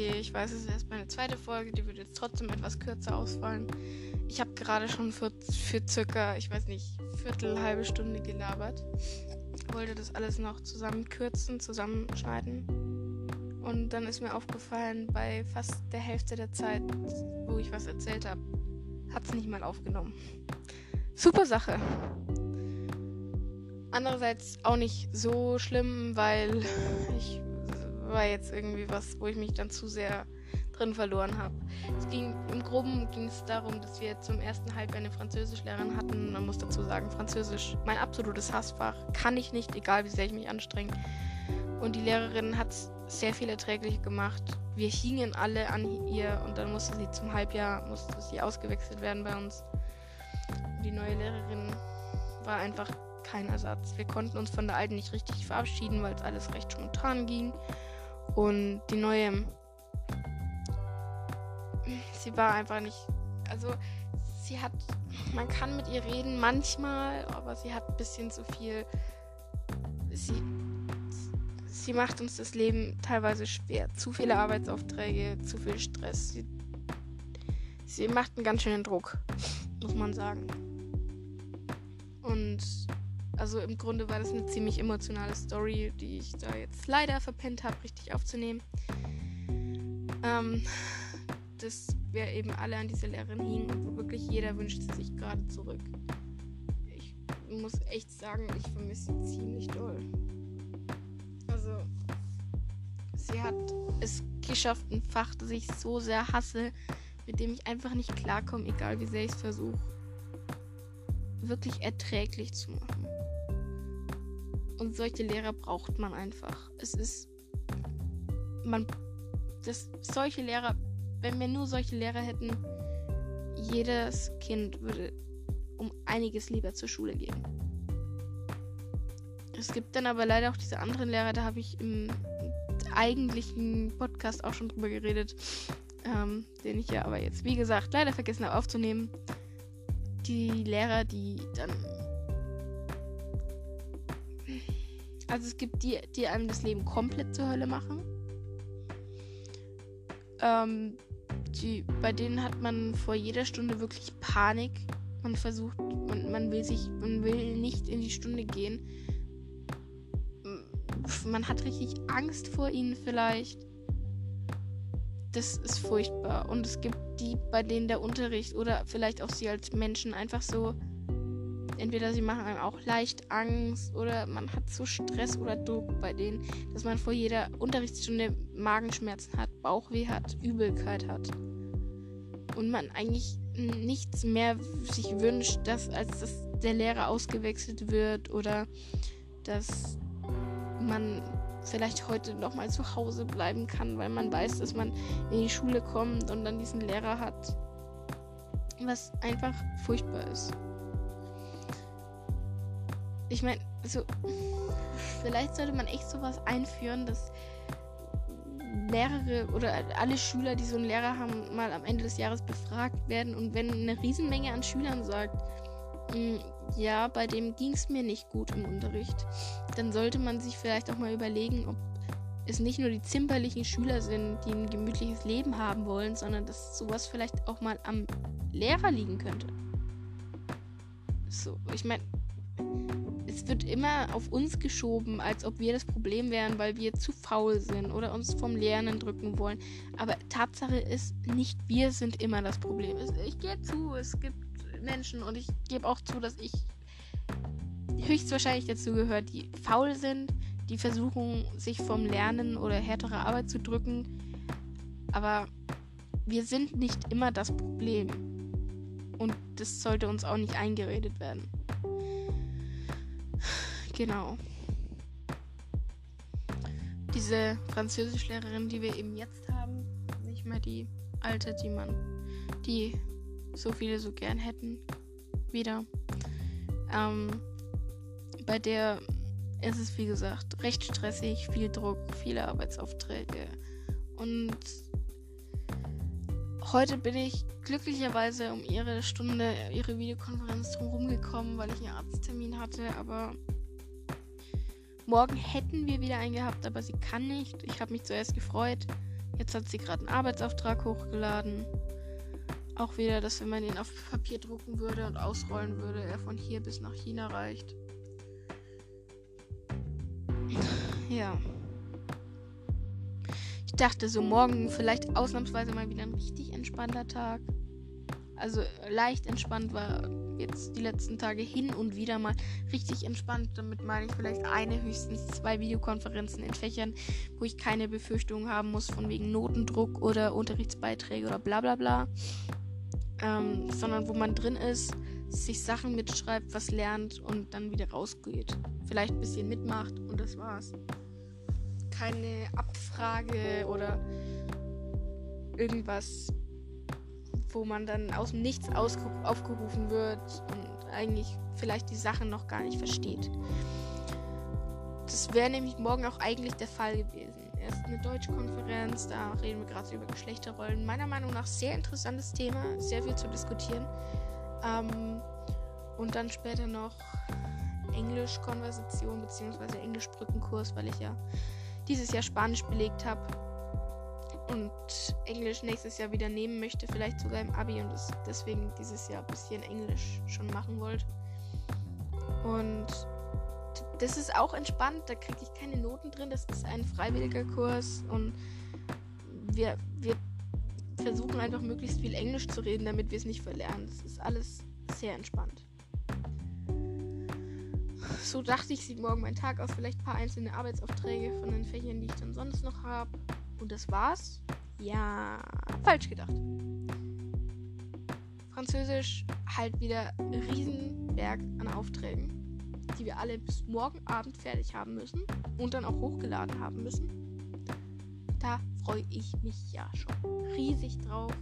okay, ich weiß, es ist erst meine zweite Folge, die wird jetzt trotzdem etwas kürzer ausfallen. Ich habe gerade schon für, für circa, ich weiß nicht, Viertel, halbe Stunde gelabert. Wollte das alles noch zusammenkürzen, zusammenschneiden. Und dann ist mir aufgefallen, bei fast der Hälfte der Zeit, wo ich was erzählt habe, hat es nicht mal aufgenommen. Super Sache. Andererseits auch nicht so schlimm, weil ich war jetzt irgendwie was, wo ich mich dann zu sehr drin verloren habe. Es ging im Groben ging es darum, dass wir zum ersten Halbjahr eine Französischlehrerin hatten. Man muss dazu sagen, Französisch, mein absolutes Hassfach, kann ich nicht, egal wie sehr ich mich anstrenge. Und die Lehrerin hat sehr viel erträglich gemacht. Wir hingen alle an ihr und dann musste sie zum Halbjahr musste sie ausgewechselt werden bei uns. Die neue Lehrerin war einfach kein Ersatz. Wir konnten uns von der alten nicht richtig verabschieden, weil es alles recht spontan ging. Und die neue, sie war einfach nicht, also sie hat, man kann mit ihr reden manchmal, aber sie hat ein bisschen zu viel, sie, sie macht uns das Leben teilweise schwer. Zu viele Arbeitsaufträge, zu viel Stress. Sie, sie macht einen ganz schönen Druck, muss man sagen. Und also im Grunde war das eine ziemlich emotionale Story, die ich da jetzt leider verpennt habe, richtig aufzunehmen. Ähm, dass wir eben alle an diese Lehrerin hingen und wirklich jeder wünscht sich gerade zurück. Ich muss echt sagen, ich vermisse sie ziemlich doll. Also, sie hat es geschafft, ein Fach, das ich so sehr hasse, mit dem ich einfach nicht klarkomme, egal wie sehr ich es versuche, wirklich erträglich zu machen. Und solche Lehrer braucht man einfach. Es ist. Man. Das, solche Lehrer. Wenn wir nur solche Lehrer hätten, jedes Kind würde um einiges lieber zur Schule gehen. Es gibt dann aber leider auch diese anderen Lehrer, da habe ich im eigentlichen Podcast auch schon drüber geredet, ähm, den ich ja aber jetzt, wie gesagt, leider vergessen habe aufzunehmen. Die Lehrer, die dann Also es gibt die, die einem das Leben komplett zur Hölle machen. Ähm, die, bei denen hat man vor jeder Stunde wirklich Panik. Man versucht, man, man will sich, man will nicht in die Stunde gehen. Man hat richtig Angst vor ihnen vielleicht. Das ist furchtbar. Und es gibt die, bei denen der Unterricht oder vielleicht auch sie als Menschen einfach so entweder sie machen einem auch leicht Angst oder man hat so Stress oder Druck bei denen, dass man vor jeder Unterrichtsstunde Magenschmerzen hat, Bauchweh hat, Übelkeit hat. Und man eigentlich nichts mehr sich wünscht, dass, als dass der Lehrer ausgewechselt wird oder dass man vielleicht heute noch mal zu Hause bleiben kann, weil man weiß, dass man in die Schule kommt und dann diesen Lehrer hat. Was einfach furchtbar ist ich meine, so, vielleicht sollte man echt sowas einführen, dass mehrere oder alle Schüler, die so einen Lehrer haben, mal am Ende des Jahres befragt werden. Und wenn eine Riesenmenge an Schülern sagt, hm, ja, bei dem ging es mir nicht gut im Unterricht, dann sollte man sich vielleicht auch mal überlegen, ob es nicht nur die zimperlichen Schüler sind, die ein gemütliches Leben haben wollen, sondern dass sowas vielleicht auch mal am Lehrer liegen könnte. So, ich meine, es wird immer auf uns geschoben, als ob wir das Problem wären, weil wir zu faul sind oder uns vom Lernen drücken wollen. Aber Tatsache ist, nicht wir sind immer das Problem. Ich gehe zu, es gibt Menschen und ich gebe auch zu, dass ich höchstwahrscheinlich dazu gehört, die faul sind, die versuchen, sich vom Lernen oder härterer Arbeit zu drücken. Aber wir sind nicht immer das Problem. Und das sollte uns auch nicht eingeredet werden. Genau. Diese Französischlehrerin, die wir eben jetzt haben, nicht mehr die alte, die man, die so viele so gern hätten, wieder. Ähm, bei der ist es, wie gesagt, recht stressig, viel Druck, viele Arbeitsaufträge. Und heute bin ich glücklicherweise um ihre Stunde, ihre Videokonferenz drumherum gekommen, weil ich einen Arzttermin hatte, aber Morgen hätten wir wieder einen gehabt, aber sie kann nicht. Ich habe mich zuerst gefreut. Jetzt hat sie gerade einen Arbeitsauftrag hochgeladen. Auch wieder, dass wenn man ihn auf Papier drucken würde und ausrollen würde, er von hier bis nach China reicht. Ja. Ich dachte so morgen vielleicht ausnahmsweise mal wieder ein richtig entspannter Tag. Also leicht entspannt war jetzt die letzten Tage hin und wieder mal richtig entspannt. Damit meine ich vielleicht eine, höchstens zwei Videokonferenzen in Fächern, wo ich keine Befürchtungen haben muss von wegen Notendruck oder Unterrichtsbeiträge oder bla bla bla. Ähm, sondern wo man drin ist, sich Sachen mitschreibt, was lernt und dann wieder rausgeht. Vielleicht ein bisschen mitmacht und das war's. Keine Abfrage oder irgendwas wo man dann aus dem Nichts aufgerufen wird und eigentlich vielleicht die Sachen noch gar nicht versteht. Das wäre nämlich morgen auch eigentlich der Fall gewesen. Erst eine Deutschkonferenz, da reden wir gerade über Geschlechterrollen. Meiner Meinung nach sehr interessantes Thema, sehr viel zu diskutieren. Ähm, und dann später noch Englisch-Konversation bzw. Englisch-Brückenkurs, weil ich ja dieses Jahr Spanisch belegt habe und Englisch nächstes Jahr wieder nehmen möchte, vielleicht sogar im Abi und deswegen dieses Jahr ein bisschen Englisch schon machen wollte. Und das ist auch entspannt, da kriege ich keine Noten drin, das ist ein freiwilliger Kurs und wir, wir versuchen einfach möglichst viel Englisch zu reden, damit wir es nicht verlernen. Das ist alles sehr entspannt. So dachte ich, sieht morgen mein Tag aus. Vielleicht ein paar einzelne Arbeitsaufträge von den Fächern, die ich dann sonst noch habe. Und das war's? Ja, falsch gedacht. Französisch halt wieder Riesenberg an Aufträgen, die wir alle bis morgen Abend fertig haben müssen und dann auch hochgeladen haben müssen. Da freue ich mich ja schon riesig drauf.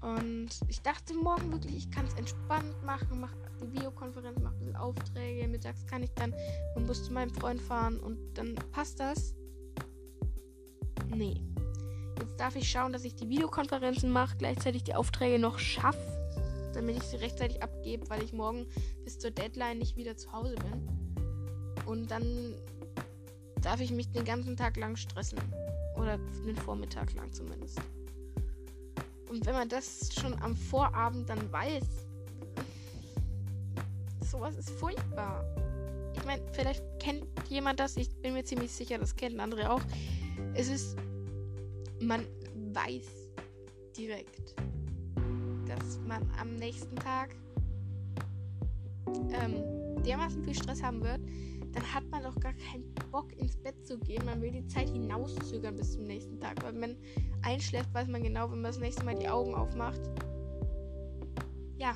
Und ich dachte morgen wirklich, ich kann es entspannt machen, mache die Videokonferenz, mache ein bisschen Aufträge. Mittags kann ich dann und Bus zu meinem Freund fahren und dann passt das. Nee. Jetzt darf ich schauen, dass ich die Videokonferenzen mache, gleichzeitig die Aufträge noch schaffe, damit ich sie rechtzeitig abgebe, weil ich morgen bis zur Deadline nicht wieder zu Hause bin. Und dann darf ich mich den ganzen Tag lang stressen. Oder den Vormittag lang zumindest. Und wenn man das schon am Vorabend dann weiß, sowas ist furchtbar. Ich meine, vielleicht kennt jemand das, ich bin mir ziemlich sicher, das kennen andere auch es ist, man weiß direkt, dass man am nächsten Tag ähm, dermaßen viel Stress haben wird, dann hat man doch gar keinen Bock ins Bett zu gehen. Man will die Zeit hinauszögern bis zum nächsten Tag. Weil wenn man einschläft, weiß man genau, wenn man das nächste Mal die Augen aufmacht. Ja,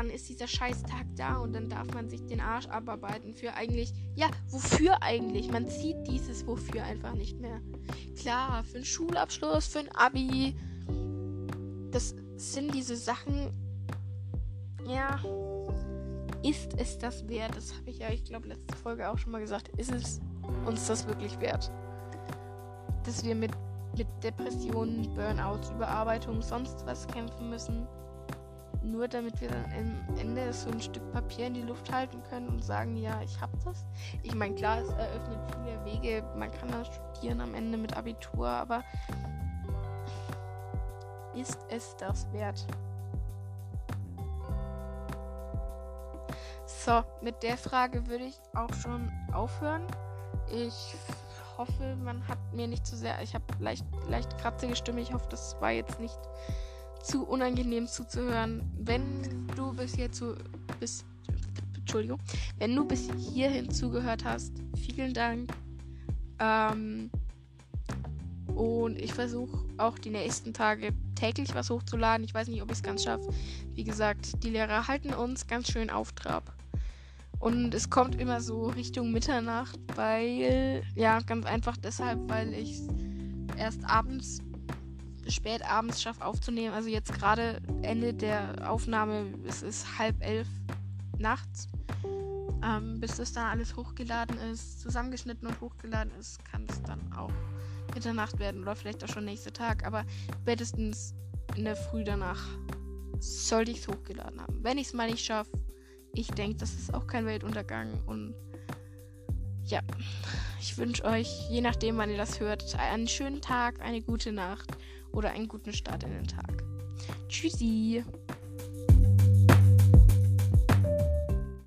dann ist dieser Scheißtag da und dann darf man sich den Arsch abarbeiten für eigentlich, ja, wofür eigentlich? Man sieht dieses wofür einfach nicht mehr. Klar, für einen Schulabschluss, für ein Abi. Das sind diese Sachen, ja, ist es das wert? Das habe ich ja, ich glaube, letzte Folge auch schon mal gesagt. Ist es uns das wirklich wert? Dass wir mit, mit Depressionen, Burnouts, Überarbeitung, sonst was kämpfen müssen? Nur damit wir dann am Ende so ein Stück Papier in die Luft halten können und sagen, ja, ich hab das. Ich meine, klar, es eröffnet viele Wege. Man kann dann studieren am Ende mit Abitur, aber ist es das wert? So, mit der Frage würde ich auch schon aufhören. Ich hoffe, man hat mir nicht zu sehr. Ich habe leicht, leicht kratzige Stimme. Ich hoffe, das war jetzt nicht zu unangenehm zuzuhören. Wenn du bis hierzu bis Entschuldigung, wenn du bis hierhin zugehört hast, vielen Dank. Ähm, und ich versuche auch die nächsten Tage täglich was hochzuladen. Ich weiß nicht, ob ich es ganz schaffe. Wie gesagt, die Lehrer halten uns ganz schön auf Trab. Und es kommt immer so Richtung Mitternacht, weil, ja, ganz einfach deshalb, weil ich erst abends spät abends schaffe aufzunehmen. Also jetzt gerade Ende der Aufnahme, es ist halb elf nachts. Ähm, bis das dann alles hochgeladen ist, zusammengeschnitten und hochgeladen ist, kann es dann auch Mitternacht werden oder vielleicht auch schon nächster Tag. Aber spätestens in der Früh danach sollte ich es hochgeladen haben. Wenn ich es mal nicht schaffe, ich denke, das ist auch kein Weltuntergang. Und ja, ich wünsche euch, je nachdem, wann ihr das hört, einen schönen Tag, eine gute Nacht oder einen guten Start in den Tag. Tschüssi.